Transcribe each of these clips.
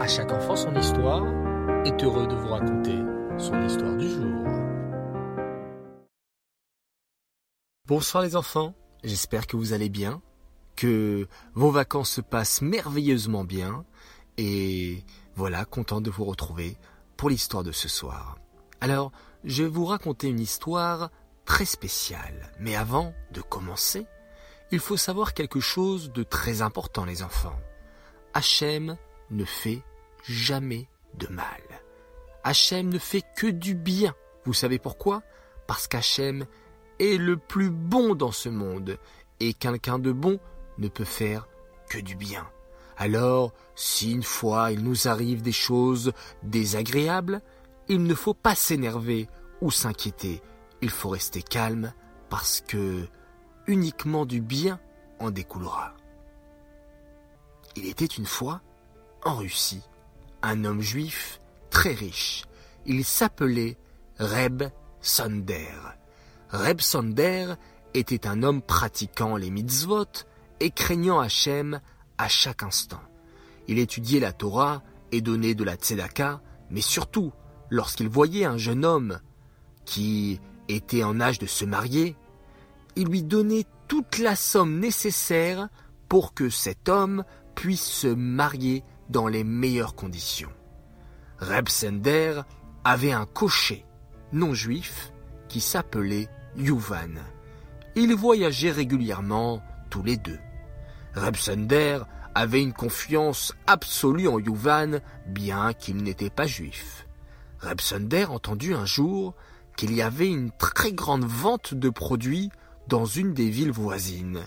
À chaque enfant son histoire est heureux de vous raconter son histoire du jour. Bonsoir les enfants, j'espère que vous allez bien, que vos vacances se passent merveilleusement bien et voilà, content de vous retrouver pour l'histoire de ce soir. Alors, je vais vous raconter une histoire très spéciale, mais avant de commencer, il faut savoir quelque chose de très important les enfants. Hachem ne fait jamais de mal. Hachem ne fait que du bien. Vous savez pourquoi? Parce qu'Hachem est le plus bon dans ce monde, et quelqu'un de bon ne peut faire que du bien. Alors, si une fois il nous arrive des choses désagréables, il ne faut pas s'énerver ou s'inquiéter. Il faut rester calme parce que uniquement du bien en découlera. Il était une fois, en Russie, un homme juif très riche. Il s'appelait Reb Sonder. Reb Sonder était un homme pratiquant les mitzvot et craignant Hachem à chaque instant. Il étudiait la Torah et donnait de la tzedaka, mais surtout, lorsqu'il voyait un jeune homme qui était en âge de se marier, il lui donnait toute la somme nécessaire pour que cet homme puisse se marier dans les meilleures conditions. Reb Sender avait un cocher non juif qui s'appelait Yuvan. Ils voyageaient régulièrement tous les deux. Reb Sender avait une confiance absolue en Yuvan, bien qu'il n'était pas juif. Reb Sender entendit un jour qu'il y avait une très grande vente de produits dans une des villes voisines.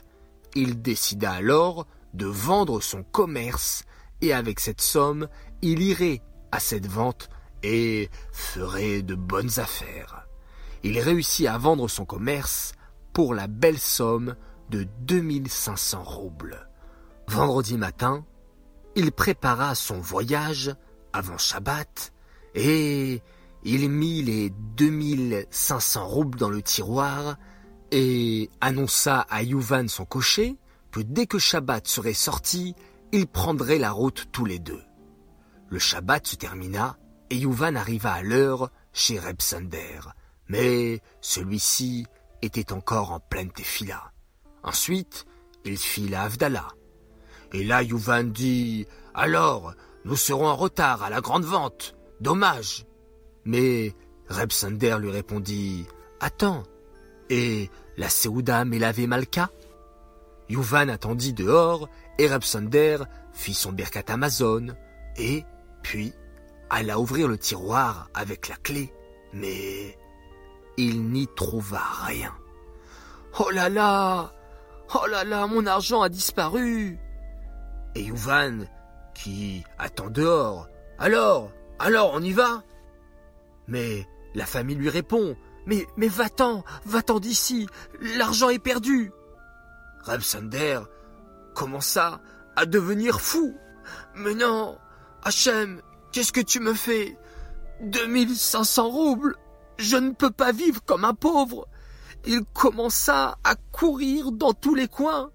Il décida alors de vendre son commerce et avec cette somme, il irait à cette vente et ferait de bonnes affaires. Il réussit à vendre son commerce pour la belle somme de 2500 roubles. Vendredi matin, il prépara son voyage avant Shabbat et il mit les 2500 roubles dans le tiroir et annonça à Yuvan son cocher que dès que Shabbat serait sorti, ils prendraient la route tous les deux. Le Shabbat se termina et Yuvan arriva à l'heure chez Reb Sander, mais celui-ci était encore en pleine tefila. Ensuite, il fit la Havdalah. Et là, Yuvan dit Alors, nous serons en retard à la grande vente. Dommage. Mais Reb Sander lui répondit Attends, et la Seouda Melave Malka? Yuvan attendit dehors et Reb Sander fit son berkat Amazon et, puis, alla ouvrir le tiroir avec la clé, mais il n'y trouva rien. Oh là là Oh là là, mon argent a disparu Et Yuvan, qui attend dehors, alors, alors on y va? Mais la famille lui répond, mais va-t'en, va-t'en d'ici, l'argent est perdu. Reb Sander commença à devenir fou. Mais non, Hachem, qu'est-ce que tu me fais? 2500 roubles Je ne peux pas vivre comme un pauvre. Il commença à courir dans tous les coins.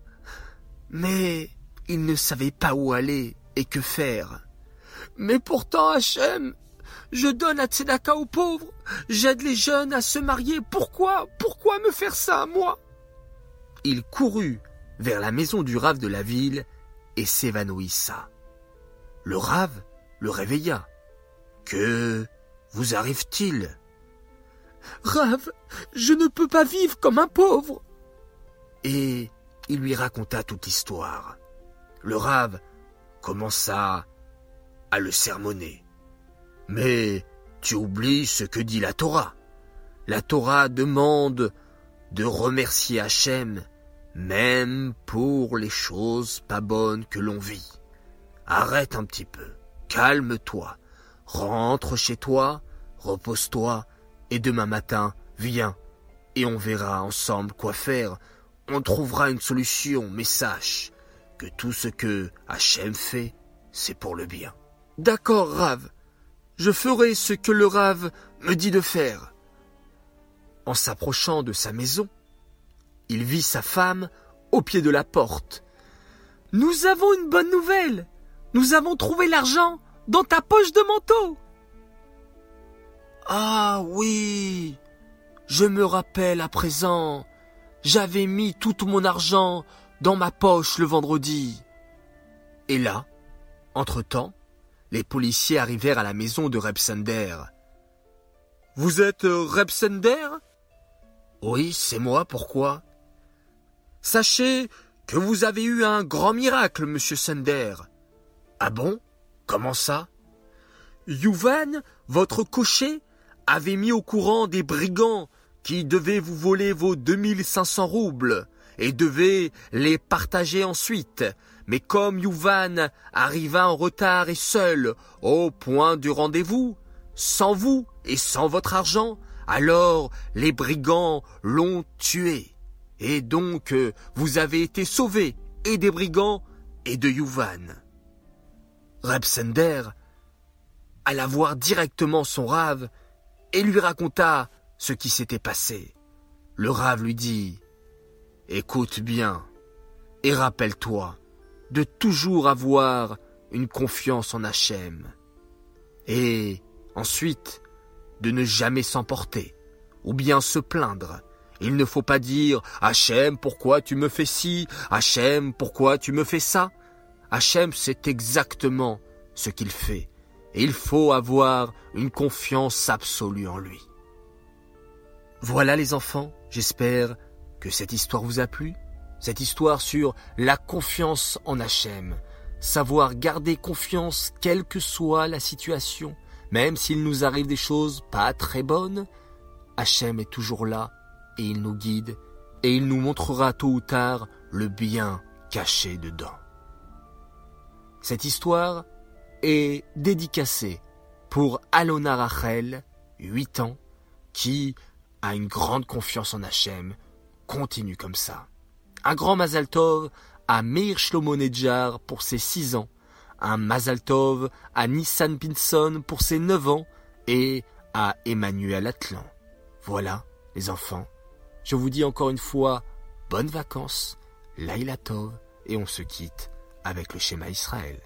Mais il ne savait pas où aller et que faire. Mais pourtant, Hachem, je donne à Tzedaka aux pauvres, j'aide les jeunes à se marier. Pourquoi? Pourquoi me faire ça, moi? Il courut vers la maison du rave de la ville et s'évanouissa. Le rave le réveilla. Que vous arrive-t-il Rave, je ne peux pas vivre comme un pauvre. Et il lui raconta toute l'histoire. Le rave commença à le sermonner. Mais tu oublies ce que dit la Torah. La Torah demande de remercier Hachem même pour les choses pas bonnes que l'on vit. Arrête un petit peu, calme-toi, rentre chez toi, repose-toi, et demain matin, viens, et on verra ensemble quoi faire. On trouvera une solution, mais sache que tout ce que Hachem fait, c'est pour le bien. D'accord, Rav, je ferai ce que le Rav me dit de faire. En s'approchant de sa maison, il vit sa femme au pied de la porte. Nous avons une bonne nouvelle. Nous avons trouvé l'argent dans ta poche de manteau. Ah oui, je me rappelle à présent, j'avais mis tout mon argent dans ma poche le vendredi. Et là, entre-temps, les policiers arrivèrent à la maison de Repsender. Vous êtes Repsender Oui, c'est moi, pourquoi? Sachez que vous avez eu un grand miracle, monsieur Sender. Ah bon? Comment ça? Yuvan, votre cocher, avait mis au courant des brigands qui devaient vous voler vos 2500 roubles et devaient les partager ensuite. Mais comme Yuvan arriva en retard et seul au point du rendez-vous, sans vous et sans votre argent, alors les brigands l'ont tué. Et donc vous avez été sauvé et des brigands et de Yuvan. Rebsender alla voir directement son rave et lui raconta ce qui s'était passé. Le rave lui dit Écoute bien et rappelle-toi de toujours avoir une confiance en Hachem et ensuite de ne jamais s'emporter ou bien se plaindre. Il ne faut pas dire Hachem, pourquoi tu me fais ci Hachem, pourquoi tu me fais ça Hachem sait exactement ce qu'il fait, et il faut avoir une confiance absolue en lui. Voilà les enfants, j'espère que cette histoire vous a plu, cette histoire sur la confiance en Hachem, savoir garder confiance quelle que soit la situation, même s'il nous arrive des choses pas très bonnes, Hachem est toujours là et il nous guide et il nous montrera tôt ou tard le bien caché dedans. Cette histoire est dédicacée pour Alona Rachel, 8 ans, qui a une grande confiance en Hachem, continue comme ça. Un grand Mazal Tov à Meir Shlomo pour ses 6 ans, un Mazal Tov à Nissan Pinson pour ses 9 ans et à Emmanuel Atlan. Voilà, les enfants. Je vous dis encore une fois, bonnes vacances, Laila Tov, et on se quitte avec le schéma Israël.